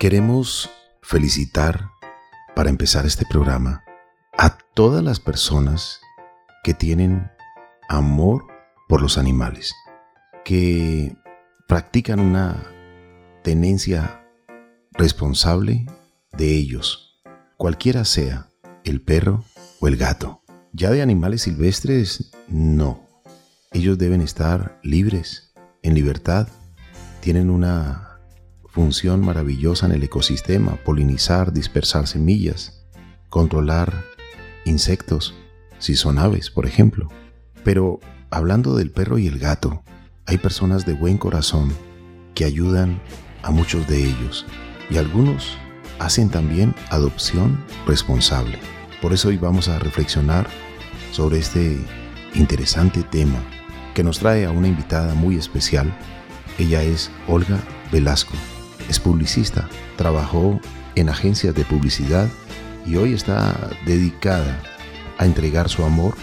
Queremos felicitar, para empezar este programa, a todas las personas que tienen amor por los animales, que practican una tenencia responsable de ellos, cualquiera sea el perro o el gato. Ya de animales silvestres, no. Ellos deben estar libres, en libertad, tienen una función maravillosa en el ecosistema, polinizar, dispersar semillas, controlar insectos, si son aves, por ejemplo. Pero hablando del perro y el gato, hay personas de buen corazón que ayudan a muchos de ellos y algunos hacen también adopción responsable. Por eso hoy vamos a reflexionar sobre este interesante tema que nos trae a una invitada muy especial. Ella es Olga Velasco es publicista, trabajó en agencias de publicidad y hoy está dedicada a entregar su amor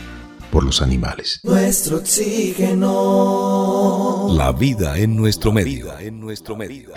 por los animales. Nuestro oxígeno. La vida en nuestro medio. En nuestro medio.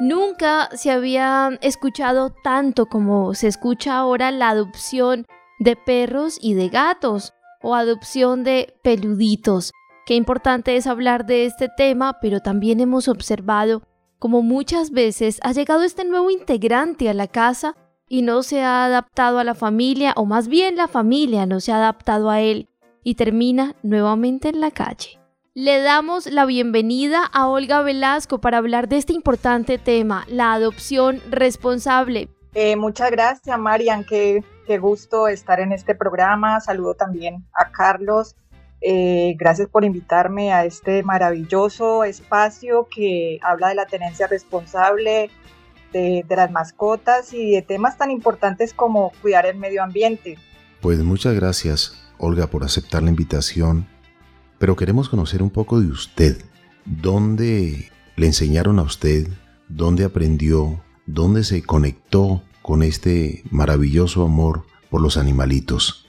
Nunca se había escuchado tanto como se escucha ahora la adopción de perros y de gatos o adopción de peluditos. Qué importante es hablar de este tema, pero también hemos observado como muchas veces ha llegado este nuevo integrante a la casa y no se ha adaptado a la familia, o más bien la familia no se ha adaptado a él y termina nuevamente en la calle. Le damos la bienvenida a Olga Velasco para hablar de este importante tema, la adopción responsable. Eh, muchas gracias, Marian. Qué, qué gusto estar en este programa. Saludo también a Carlos eh, gracias por invitarme a este maravilloso espacio que habla de la tenencia responsable, de, las mascotas y de temas tan importantes como cuidar el medio ambiente. Pues muchas gracias, Olga, por aceptar la invitación, pero queremos conocer un poco de usted. ¿Dónde le enseñaron a usted? ¿Dónde aprendió? ¿Dónde se conectó con este maravilloso amor por los animalitos?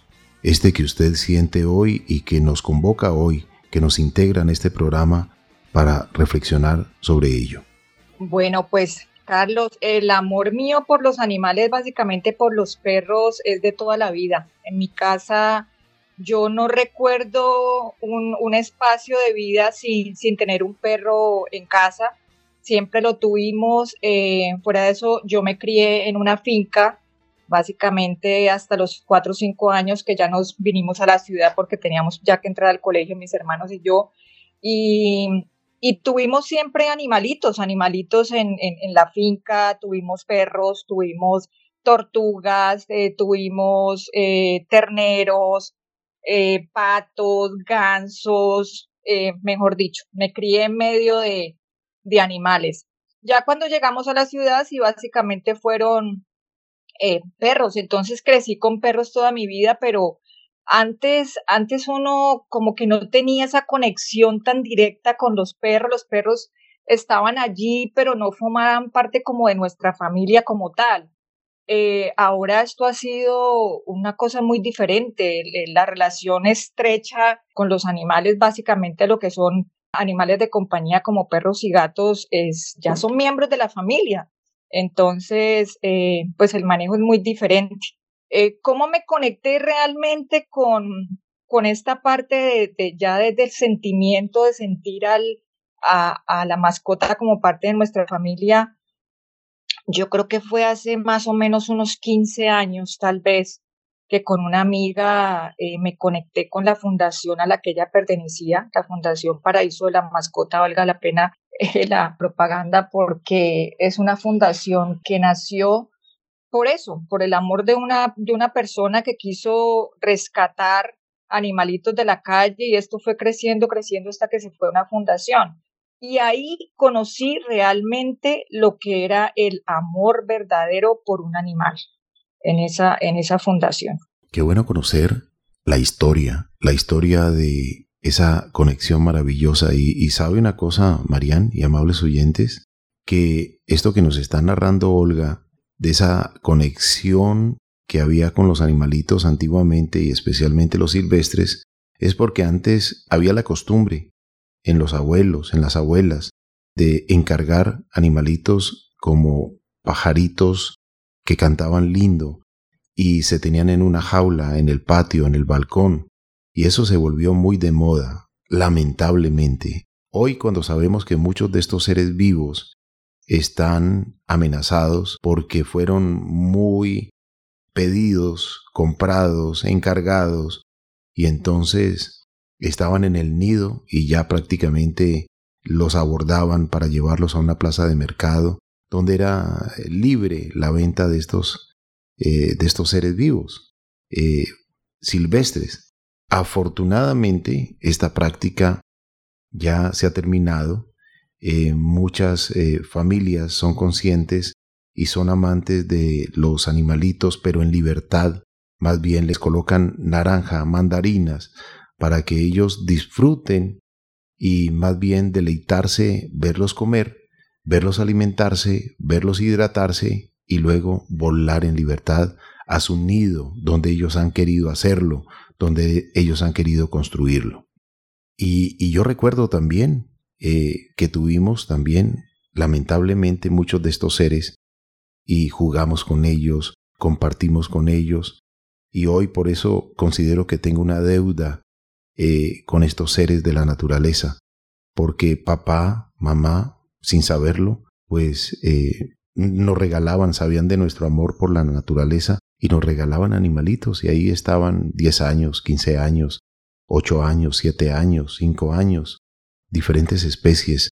Este que usted siente hoy y que nos convoca hoy, que nos integra en este programa para reflexionar sobre ello? Bueno, pues Carlos, el amor mío por los animales, básicamente por los perros, es de toda la vida. En mi casa yo no recuerdo un, espacio de vida sin, sin, tener un perro en casa. Siempre lo tuvimos. Eh, fuera de eso, yo me crié en una finca básicamente hasta los cuatro o cinco años que ya nos vinimos a la ciudad porque teníamos ya que entrar al colegio mis hermanos y yo. Y, tuvimos siempre animalitos, animalitos en, la finca, tuvimos perros, tuvimos tortugas, eh, tuvimos eh, terneros, eh, patos, gansos, mejor dicho, me crié en medio de, de animales. Ya cuando llegamos a la ciudad, sí, básicamente fueron eh, perros, entonces crecí con perros toda mi vida, pero antes, antes uno como que no tenía esa conexión tan directa con los perros, los perros estaban allí, pero no formaban parte como de nuestra familia como tal. Eh, ahora esto ha sido una cosa muy diferente. La relación estrecha con los animales, básicamente lo que son animales de compañía como perros y gatos, es, ya son miembros de la familia. Entonces, eh, pues el manejo es muy diferente. Eh, ¿Cómo me conecté realmente con, con esta parte de, ya desde el sentimiento de sentir al, a, a, la mascota como parte de nuestra familia? Yo creo que fue hace más o menos unos 15 años, tal vez, que con una amiga eh, me conecté con la fundación a la que ella pertenecía, la Fundación Paraíso de la Mascota, valga la pena la propaganda porque es una fundación que nació por eso, por el amor de una, de una persona que quiso rescatar animalitos de la calle y esto fue creciendo, creciendo hasta que se fue una fundación. Y ahí conocí realmente lo que era el amor verdadero por un animal en esa, en esa fundación. Qué bueno conocer la historia, la historia de esa conexión maravillosa. Y, sabe una cosa, Marían y amables oyentes, que esto que nos está narrando Olga, de esa conexión que había con los animalitos antiguamente y especialmente los silvestres, es porque antes había la costumbre en los abuelos, en las abuelas, de encargar animalitos como pajaritos que cantaban lindo y se tenían en una jaula, en el patio, en el balcón, y eso se volvió muy de moda, lamentablemente. Hoy cuando sabemos que muchos de estos seres vivos están amenazados porque fueron muy pedidos, comprados, encargados, y entonces estaban en el nido y ya prácticamente los abordaban para llevarlos a una plaza de mercado donde era libre la venta de estos, eh, de estos seres vivos eh, silvestres. Afortunadamente, esta práctica ya se ha terminado. Eh, muchas familias son conscientes y son amantes de los animalitos, pero en libertad. Más bien les colocan naranja, mandarinas, para que ellos disfruten y más bien deleitarse, verlos comer, verlos alimentarse, verlos hidratarse y luego volar en libertad a su nido donde ellos han querido hacerlo, donde ellos han querido construirlo. Y, yo recuerdo también eh, que tuvimos también, lamentablemente, muchos de estos seres y jugamos con ellos, compartimos con ellos, y hoy por eso considero que tengo una deuda eh, con estos seres de la naturaleza, porque papá, mamá, sin saberlo, pues eh, nos regalaban, sabían de nuestro amor por la naturaleza y nos regalaban animalitos y ahí estaban 10 años, 15 años, 8 años, 7 años, 5 años, diferentes especies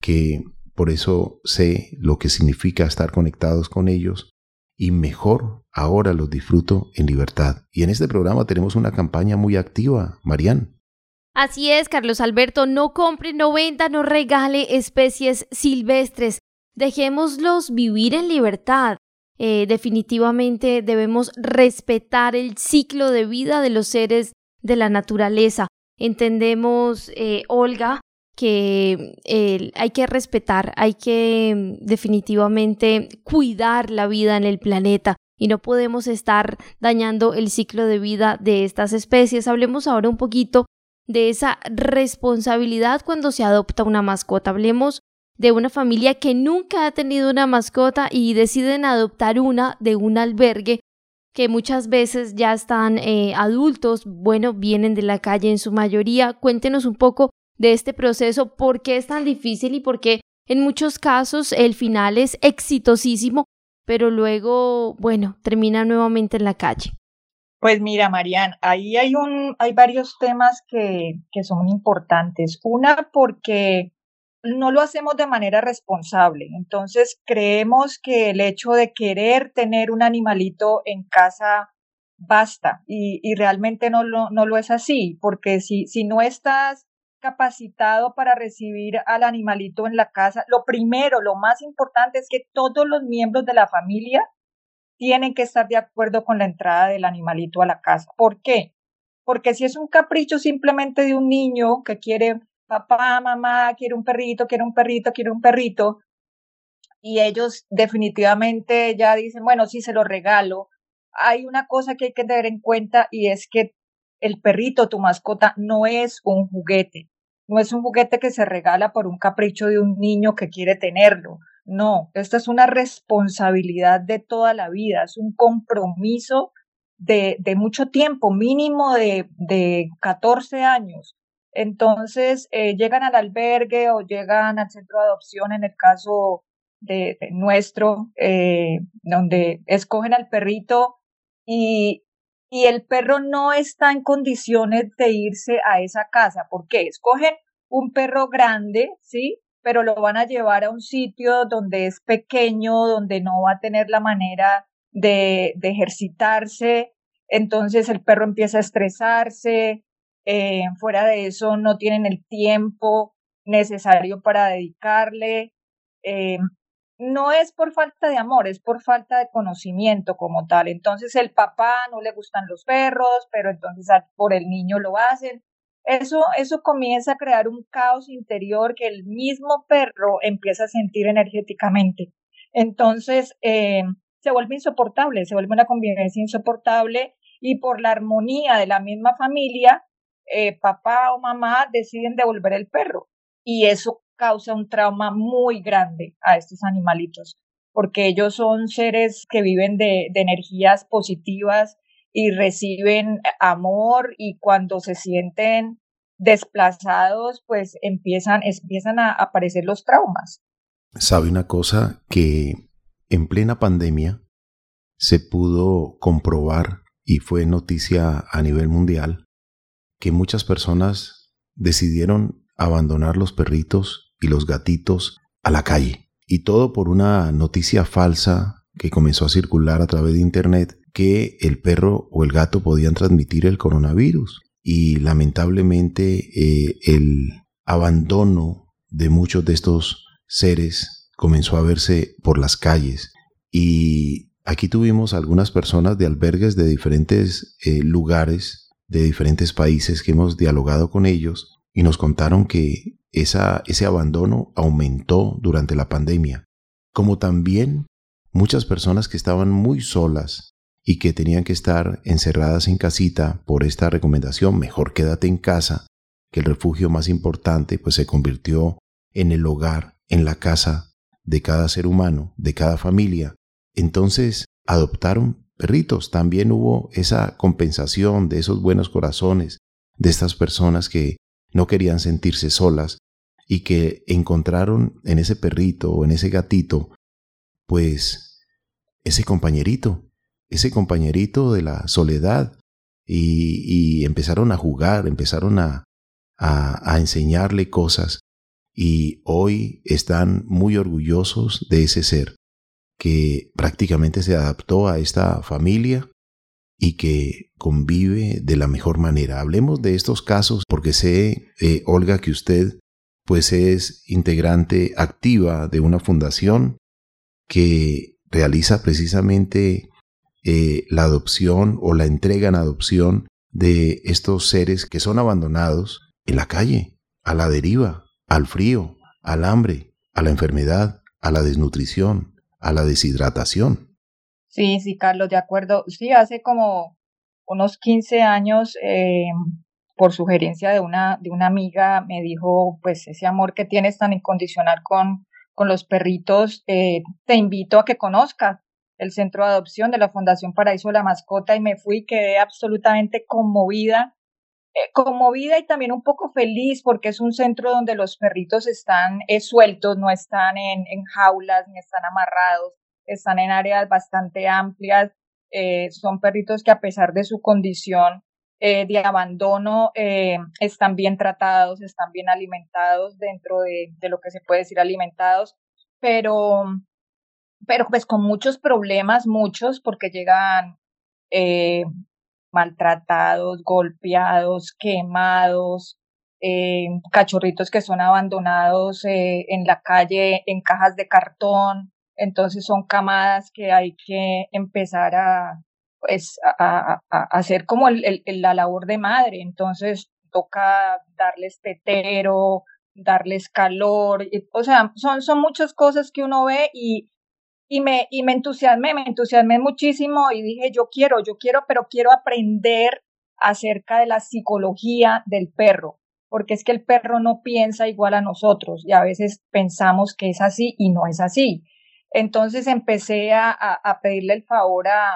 que por eso sé lo que significa estar conectados con ellos y mejor ahora los disfruto en libertad. Y en este programa tenemos una campaña muy activa, Marían. Así es, Carlos Alberto, no compre, no venda, no regale especies silvestres. Dejémoslos vivir en libertad. Eh, definitivamente debemos respetar el ciclo de vida de los seres de la naturaleza. Entendemos, eh, Olga, que hay que respetar, hay que mm, definitivamente cuidar la vida en el planeta y no podemos estar dañando el ciclo de vida de estas especies. Hablemos ahora un poquito de esa responsabilidad cuando se adopta una mascota. Hablemos de una familia que nunca ha tenido una mascota y deciden adoptar una de un albergue que muchas veces ya están eh, adultos, bueno, vienen de la calle en su mayoría. Cuéntenos un poco de este proceso, por qué es tan difícil y por qué en muchos casos el final es exitosísimo, pero luego, bueno, termina nuevamente en la calle. Pues mira, Marian, ahí hay un, hay varios temas que, que son importantes. Una, porque no lo hacemos de manera responsable. Entonces, creemos que el hecho de querer tener un animalito en casa basta y, y realmente no lo, no lo es así, porque si, si no estás capacitado para recibir al animalito en la casa, lo primero, lo más importante es que todos los miembros de la familia tienen que estar de acuerdo con la entrada del animalito a la casa. ¿Por qué? Porque si es un capricho simplemente de un niño que quiere papá, mamá, quiere un perrito, quiere un perrito, quiere un perrito, y ellos definitivamente ya dicen, bueno, sí se lo regalo. Hay una cosa que hay que tener en cuenta y es que el perrito, tu mascota, no es un juguete. No es un juguete que se regala por un capricho de un niño que quiere tenerlo. No, esta es una responsabilidad de toda la vida, es un compromiso de, de mucho tiempo, mínimo de, de 14 años. Entonces, eh, llegan al albergue o llegan al centro de adopción, en el caso de, nuestro, eh, donde escogen al perrito y y el perro no está en condiciones de irse a esa casa. ¿Por qué? Escogen un perro grande, ¿sí? Pero lo van a llevar a un sitio donde es pequeño, donde no va a tener la manera de, ejercitarse. Entonces el perro empieza a estresarse. Eh, fuera de eso, no tienen el tiempo necesario para dedicarle. Eh, no es por falta de amor, es por falta de conocimiento como tal. Entonces el papá no le gustan los perros, pero entonces por el niño lo hacen. Eso, eso comienza a crear un caos interior que el mismo perro empieza a sentir energéticamente. Entonces eh, se vuelve insoportable, se vuelve una convivencia insoportable y por la armonía de la misma familia, eh, papá o mamá deciden devolver el perro. Y eso causa un trauma muy grande a estos animalitos, porque ellos son seres que viven de, de energías positivas y reciben amor y cuando se sienten desplazados, pues empiezan, empiezan a aparecer los traumas. ¿Sabe una cosa? Que en plena pandemia se pudo comprobar y fue noticia a nivel mundial que muchas personas decidieron abandonar los perritos y los gatitos a la calle. Y todo por una noticia falsa que comenzó a circular a través de Internet que el perro o el gato podían transmitir el coronavirus. Y lamentablemente eh, el abandono de muchos de estos seres comenzó a verse por las calles. Y aquí tuvimos algunas personas de albergues de diferentes eh, lugares, de diferentes países que hemos dialogado con ellos y nos contaron que esa, ese abandono aumentó durante la pandemia, como también muchas personas que estaban muy solas y que tenían que estar encerradas en casita por esta recomendación, mejor quédate en casa, que el refugio más importante pues se convirtió en el hogar, en la casa de cada ser humano, de cada familia. Entonces adoptaron perritos, también hubo esa compensación de esos buenos corazones de estas personas que no querían sentirse solas y que encontraron en ese perrito o en ese gatito, pues ese compañerito, ese compañerito de la soledad y, empezaron a jugar, empezaron a, enseñarle cosas y hoy están muy orgullosos de ese ser que prácticamente se adaptó a esta familia y que convive de la mejor manera. Hablemos de estos casos porque sé, eh, Olga, que usted pues es integrante activa de una fundación que realiza precisamente eh, la adopción o la entrega en adopción de estos seres que son abandonados en la calle, a la deriva, al frío, al hambre, a la enfermedad, a la desnutrición, a la deshidratación. Sí, sí, Carlos, de acuerdo. Sí, hace como unos 15 años, eh, por sugerencia de una, de una amiga, me dijo, pues ese amor que tienes tan incondicional con, con los perritos, eh, te invito a que conozcas el centro de adopción de la Fundación Paraíso de la Mascota y me fui quedé absolutamente conmovida, eh, conmovida y también un poco feliz porque es un centro donde los perritos están sueltos, no están en, jaulas ni están amarrados, están en áreas bastante amplias, eh, son perritos que a pesar de su condición eh, de abandono eh, están bien tratados, están bien alimentados dentro de, de, lo que se puede decir alimentados, pero, pero pues con muchos problemas, muchos, porque llegan maltratados, golpeados, quemados, cachorritos que son abandonados en la calle en cajas de cartón, entonces son camadas que hay que empezar a, pues, a, hacer como el, la labor de madre. Entonces toca darles tetero, darles calor, o sea, son, son muchas cosas que uno ve y, y me, y me entusiasmé, me entusiasmé muchísimo y dije, yo quiero, yo quiero, pero quiero aprender acerca de la psicología del perro, porque es que el perro no piensa igual a nosotros y a veces pensamos que es así y no es así. Entonces empecé a, a, pedirle el favor a,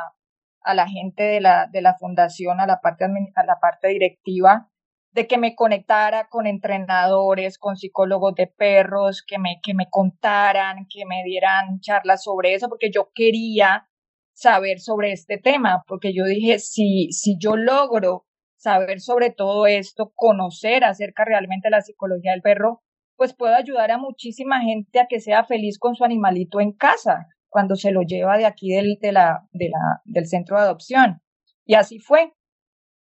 a la gente de la, de la fundación, a la, parte, a la parte directiva, de que me conectara con entrenadores, con psicólogos de perros, que me, que me contaran, que me dieran charlas sobre eso, porque yo quería saber sobre este tema, porque yo dije, si, si yo logro saber sobre todo esto, conocer acerca realmente de la psicología del perro, pues puedo ayudar a muchísima gente a que sea feliz con su animalito en casa cuando se lo lleva de aquí del, de la, de la, del centro de adopción. Y así fue.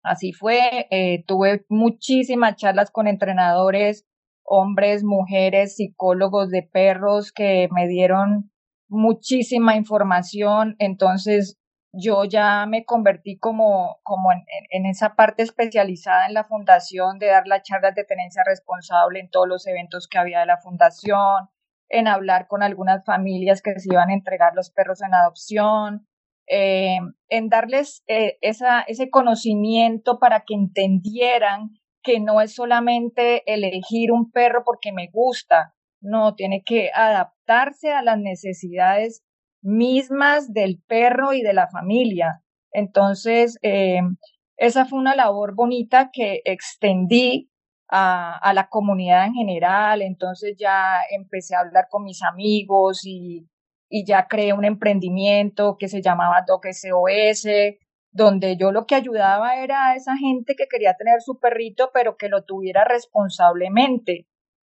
Así fue. Eh, tuve muchísimas charlas con entrenadores, hombres, mujeres, psicólogos de perros que me dieron muchísima información. Entonces, yo ya me convertí como, como en, en, esa parte especializada en la fundación de dar las charlas de tenencia responsable en todos los eventos que había de la fundación, en hablar con algunas familias que se iban a entregar los perros en adopción, eh, en darles eh, esa, ese conocimiento para que entendieran que no es solamente elegir un perro porque me gusta, no, tiene que adaptarse a las necesidades mismas del perro y de la familia. Entonces, eh, esa fue una labor bonita que extendí a, a, la comunidad en general. Entonces ya empecé a hablar con mis amigos y, y ya creé un emprendimiento que se llamaba Doc SOS, donde yo lo que ayudaba era a esa gente que quería tener su perrito, pero que lo tuviera responsablemente.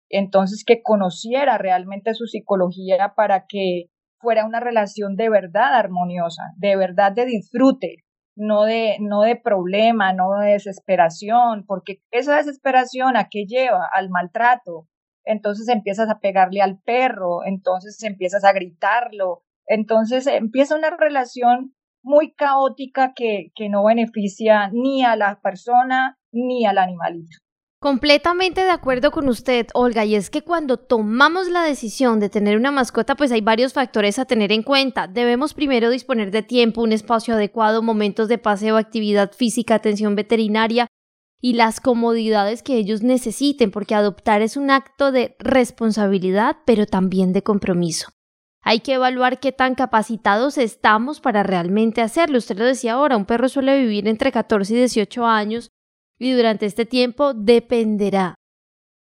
Entonces, que conociera realmente su psicología para que fuera una relación de verdad armoniosa, de verdad de disfrute, no de, no de problema, no de desesperación, porque esa desesperación a qué lleva? Al maltrato. Entonces empiezas a pegarle al perro, entonces empiezas a gritarlo, entonces empieza una relación muy caótica que, que no beneficia ni a la persona ni al animalito. Completamente de acuerdo con usted, Olga, y es que cuando tomamos la decisión de tener una mascota, pues hay varios factores a tener en cuenta. Debemos primero disponer de tiempo, un espacio adecuado, momentos de paseo, actividad física, atención veterinaria y las comodidades que ellos necesiten, porque adoptar es un acto de responsabilidad, pero también de compromiso. Hay que evaluar qué tan capacitados estamos para realmente hacerlo. Usted lo decía ahora, un perro suele vivir entre 14 y 18 años y durante este tiempo dependerá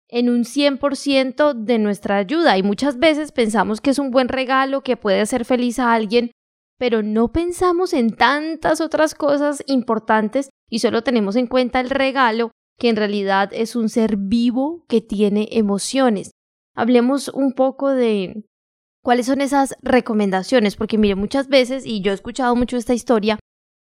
en un 100% de nuestra ayuda y muchas veces pensamos que es un buen regalo que puede hacer feliz a alguien, pero no pensamos en tantas otras cosas importantes y solo tenemos en cuenta el regalo que en realidad es un ser vivo que tiene emociones. Hablemos un poco de cuáles son esas recomendaciones, porque mire, muchas veces, y yo he escuchado mucho esta historia,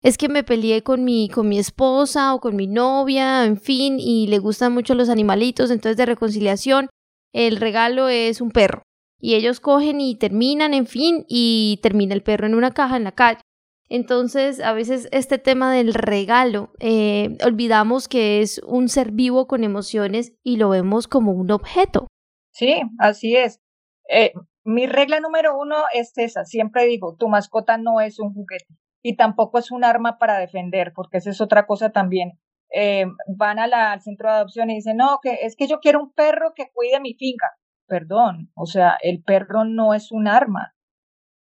es que me peleé con mi, con mi esposa o con mi novia, en fin, y le gustan mucho los animalitos, entonces de reconciliación, el regalo es un perro. Y ellos cogen y terminan, en fin, y termina el perro en una caja en la calle. Entonces, a veces este tema del regalo, eh, olvidamos que es un ser vivo con emociones y lo vemos como un objeto. Sí, así es. Eh, mi regla número uno es esa. Siempre digo, tu mascota no es un juguete y tampoco es un arma para defender, porque esa es otra cosa también. Eh, van a la, al centro de adopción y dicen, no, que es que yo quiero un perro que cuide mi finca. Perdón, o sea, el perro no es un arma.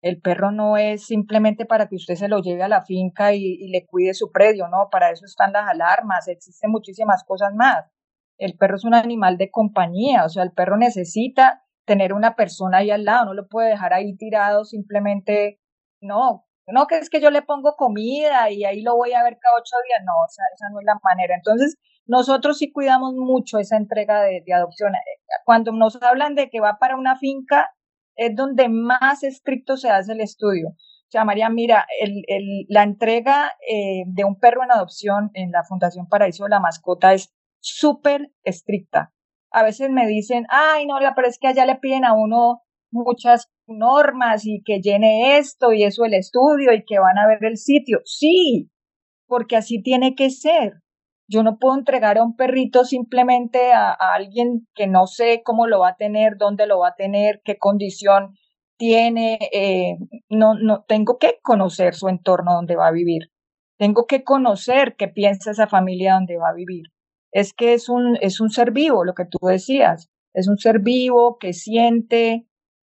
El perro no es simplemente para que usted se lo lleve a la finca y, le cuide su predio, no, para eso están las alarmas, existen muchísimas cosas más. El perro es un animal de compañía, o sea, el perro necesita tener una persona ahí al lado, no lo puede dejar ahí tirado simplemente, no, no, que es que yo le pongo comida y ahí lo voy a ver cada ocho días. No, o sea, esa no es la manera. Entonces, nosotros sí cuidamos mucho esa entrega de, adopción. Cuando nos hablan de que va para una finca, es donde más estricto se hace el estudio. O sea, María, mira, el, el, la entrega eh, de un perro en adopción en la Fundación Paraíso de la Mascota es súper estricta. A veces me dicen, ay, no, pero es que allá le piden a uno muchas normas y que llene esto y eso el estudio y que van a ver el sitio. Sí, porque así tiene que ser. Yo no puedo entregar a un perrito simplemente a, alguien que no sé cómo lo va a tener, dónde lo va a tener, qué condición tiene. Eh, no, no, tengo que conocer su entorno donde va a vivir. Tengo que conocer qué piensa esa familia donde va a vivir. Es que es un, es un ser vivo, lo que tú decías. Es un ser vivo que siente,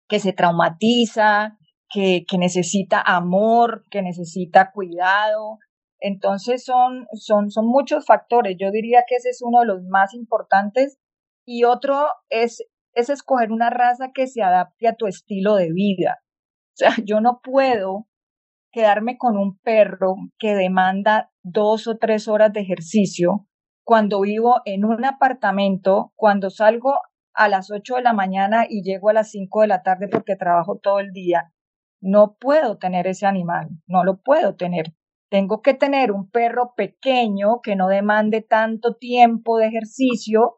que se traumatiza, que, que necesita amor, que necesita cuidado. Entonces son, son, son muchos factores. Yo diría que ese es uno de los más importantes. Y otro es, es escoger una raza que se adapte a tu estilo de vida. O sea, yo no puedo quedarme con un perro que demanda dos o tres horas de ejercicio cuando vivo en un apartamento, cuando salgo a las 8 de la mañana y llego a las 5 de la tarde porque trabajo todo el día. No puedo tener ese animal, no lo puedo tener. Tengo que tener un perro pequeño que no demande tanto tiempo de ejercicio,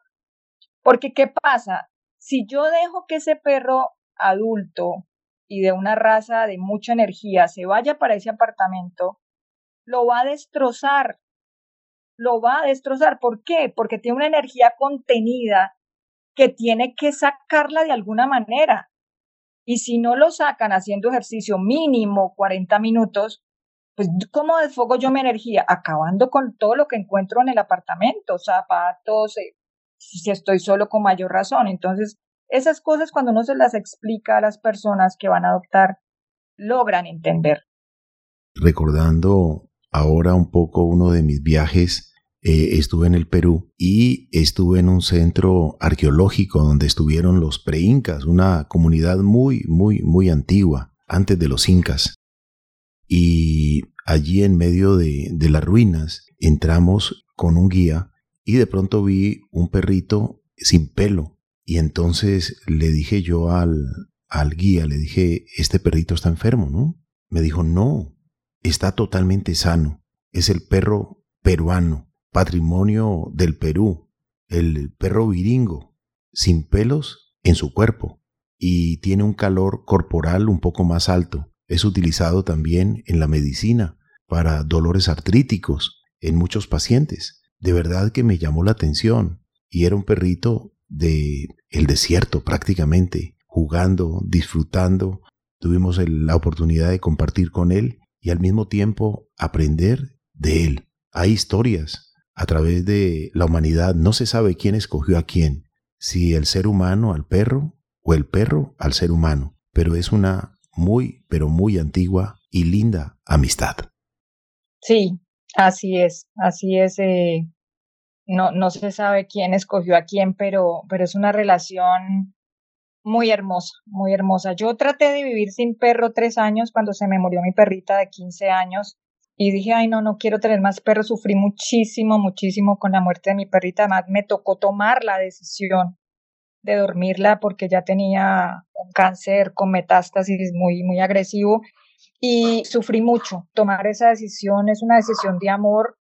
porque ¿qué pasa? Si yo dejo que ese perro adulto y de una raza de mucha energía se vaya para ese apartamento, lo va a destrozar. Lo va a destrozar. ¿Por qué? Porque tiene una energía contenida que tiene que sacarla de alguna manera. Y si no lo sacan haciendo ejercicio mínimo 40 minutos, pues ¿cómo desfogo yo mi energía? Acabando con todo lo que encuentro en el apartamento, zapatos, eh, si estoy solo con mayor razón. Entonces, esas cosas cuando uno se las explica a las personas que van a adoptar, logran entender. Recordando ahora un poco uno de mis viajes, eh, estuve en el Perú y estuve en un centro arqueológico donde estuvieron los preincas, una comunidad muy, muy, muy antigua, antes de los incas. Y allí en medio de, de las ruinas entramos con un guía y de pronto vi un perrito sin pelo. Y entonces le dije yo al, al guía, le dije, este perrito está enfermo, ¿no? Me dijo, no, está totalmente sano. Es el perro peruano, patrimonio del Perú, el perro viringo, sin pelos en su cuerpo y tiene un calor corporal un poco más alto. Es utilizado también en la medicina para dolores artríticos en muchos pacientes. De verdad que me llamó la atención y era un perrito de el desierto prácticamente, jugando, disfrutando. Tuvimos la oportunidad de compartir con él y al mismo tiempo aprender de él. Hay historias a través de la humanidad, no se sabe quién escogió a quién, si el ser humano al perro o el perro al ser humano, pero es una muy, pero muy antigua y linda amistad. Sí, así es, así es. Eh, no, no se sabe quién escogió a quién, pero, pero es una relación muy hermosa, muy hermosa. Yo traté de vivir sin perro tres años cuando se me murió mi perrita de 15 años y dije, ay, no, no quiero tener más perros. Sufrí muchísimo, muchísimo con la muerte de mi perrita. Además, me tocó tomar la decisión de dormirla porque ya tenía un cáncer con metástasis muy, muy agresivo y sufrí mucho. Tomar esa decisión es una decisión de amor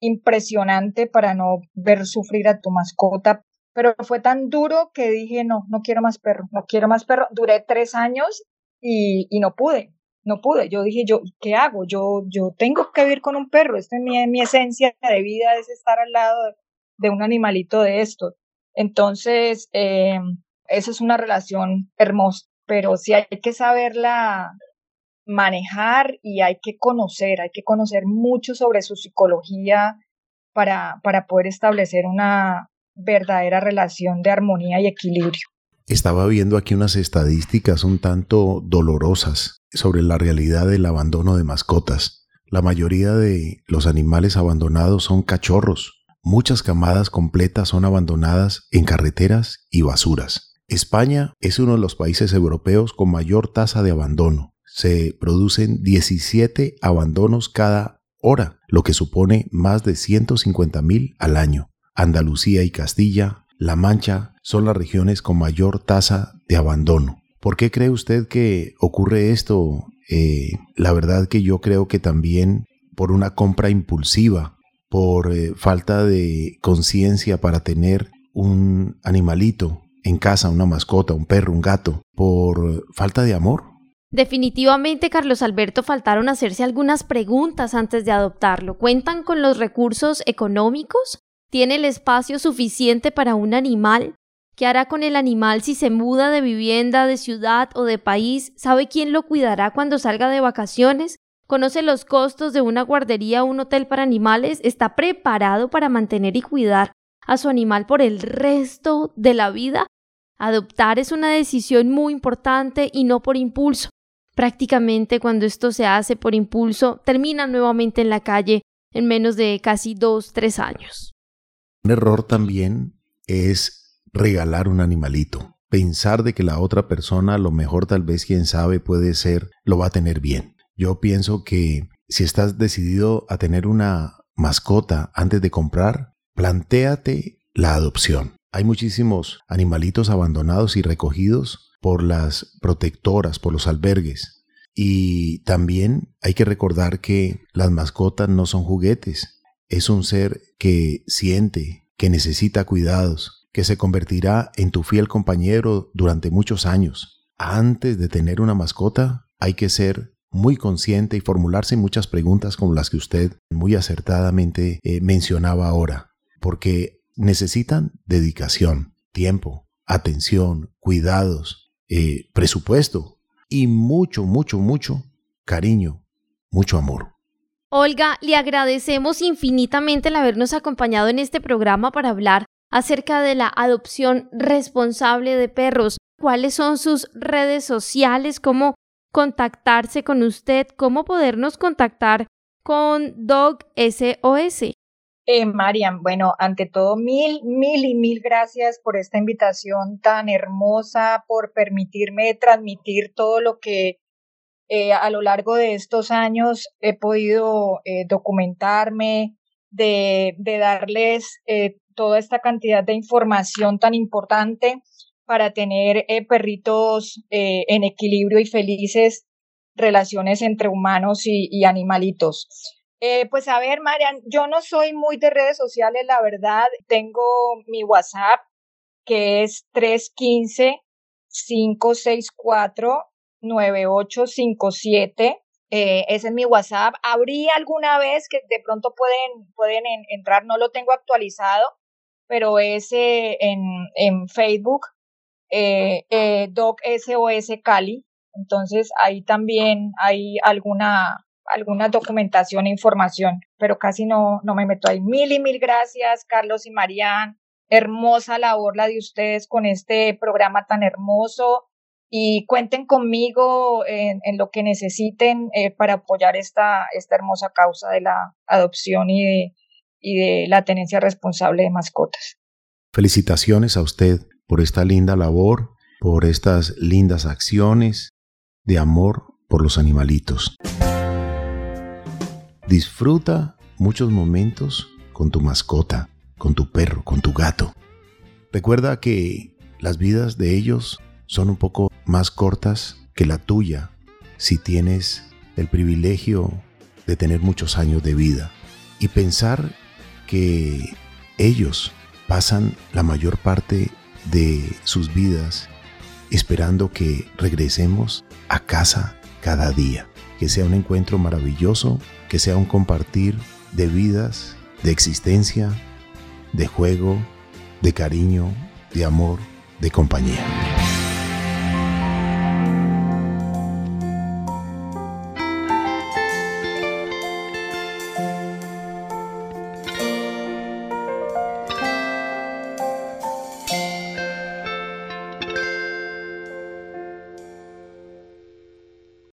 impresionante para no ver sufrir a tu mascota pero fue tan duro que dije, no, no quiero más perro, no quiero más perro. Duré tres años y, y no pude, no pude. Yo dije, yo, ¿qué hago? Yo, yo tengo que vivir con un perro. Esta es mi, mi esencia de vida, es estar al lado de, un animalito de esto. Entonces, eh, esa es una relación hermosa, pero sí hay que saberla manejar y hay que conocer, hay que conocer mucho sobre su psicología para, para poder establecer una, verdadera relación de armonía y equilibrio. Estaba viendo aquí unas estadísticas un tanto dolorosas sobre la realidad del abandono de mascotas. La mayoría de los animales abandonados son cachorros. Muchas camadas completas son abandonadas en carreteras y basuras. España es uno de los países europeos con mayor tasa de abandono. Se producen 17 abandonos cada hora, lo que supone más de 150.000 al año. Andalucía y Castilla, La Mancha son las regiones con mayor tasa de abandono. ¿Por qué cree usted que ocurre esto? Eh, la verdad que yo creo que también por una compra impulsiva, por eh, falta de conciencia para tener un animalito en casa, una mascota, un perro, un gato, por falta de amor. Definitivamente, Carlos Alberto, faltaron hacerse algunas preguntas antes de adoptarlo. ¿Cuentan con los recursos económicos? ¿Tiene el espacio suficiente para un animal? ¿Qué hará con el animal si se muda de vivienda, de ciudad o de país? ¿Sabe quién lo cuidará cuando salga de vacaciones? ¿Conoce los costos de una guardería o un hotel para animales? ¿Está preparado para mantener y cuidar a su animal por el resto de la vida? Adoptar es una decisión muy importante y no por impulso. Prácticamente cuando esto se hace por impulso, termina nuevamente en la calle en menos de casi dos, tres años. Un error también es regalar un animalito. Pensar de que la otra persona, lo mejor tal vez quien sabe puede ser, lo va a tener bien. Yo pienso que si estás decidido a tener una mascota antes de comprar, plantéate la adopción. Hay muchísimos animalitos abandonados y recogidos por las protectoras, por los albergues. Y también hay que recordar que las mascotas no son juguetes es un ser que siente, que necesita cuidados, que se convertirá en tu fiel compañero durante muchos años. Antes de tener una mascota, hay que ser muy consciente y formularse muchas preguntas como las que usted muy acertadamente eh, mencionaba ahora, porque necesitan dedicación, tiempo, atención, cuidados, eh, presupuesto y mucho, mucho, mucho cariño, mucho amor. Olga, le agradecemos infinitamente el habernos acompañado en este programa para hablar acerca de la adopción responsable de perros. ¿Cuáles son sus redes sociales? ¿Cómo contactarse con usted? ¿Cómo podernos contactar con Dog SOS? Eh, Marian, bueno, ante todo, mil, mil y mil gracias por esta invitación tan hermosa, por permitirme transmitir todo lo que eh, a lo largo de estos años he podido eh, documentarme, de, darles eh, toda esta cantidad de información tan importante para tener perritos en equilibrio y felices relaciones entre humanos y, animalitos. pues a ver, Marian, yo no soy muy de redes sociales, la verdad. Tengo mi WhatsApp, que es 315 564 9857. Eh, ese es mi WhatsApp. Abrí alguna vez que de pronto pueden, pueden entrar, no lo tengo actualizado, pero ese en, en Facebook, eh, eh, Doc SOS Cali. Entonces ahí también hay alguna, alguna documentación e información, pero casi no, no me meto ahí. Mil y mil gracias, Carlos y Marian. Hermosa labor la de ustedes con este programa tan hermoso y cuenten conmigo en, lo que necesiten eh, para apoyar esta, esta hermosa causa de la adopción y y de la tenencia responsable de mascotas. Felicitaciones a usted por esta linda labor, por estas lindas acciones de amor por los animalitos. Disfruta muchos momentos con tu mascota, con tu perro, con tu gato. Recuerda que las vidas de ellos son un poco más cortas que la tuya si tienes el privilegio de tener muchos años de vida y pensar que ellos pasan la mayor parte de sus vidas esperando que regresemos a casa cada día, que sea un encuentro maravilloso, que sea un compartir de vidas, de existencia, de juego, de cariño, de amor, de compañía.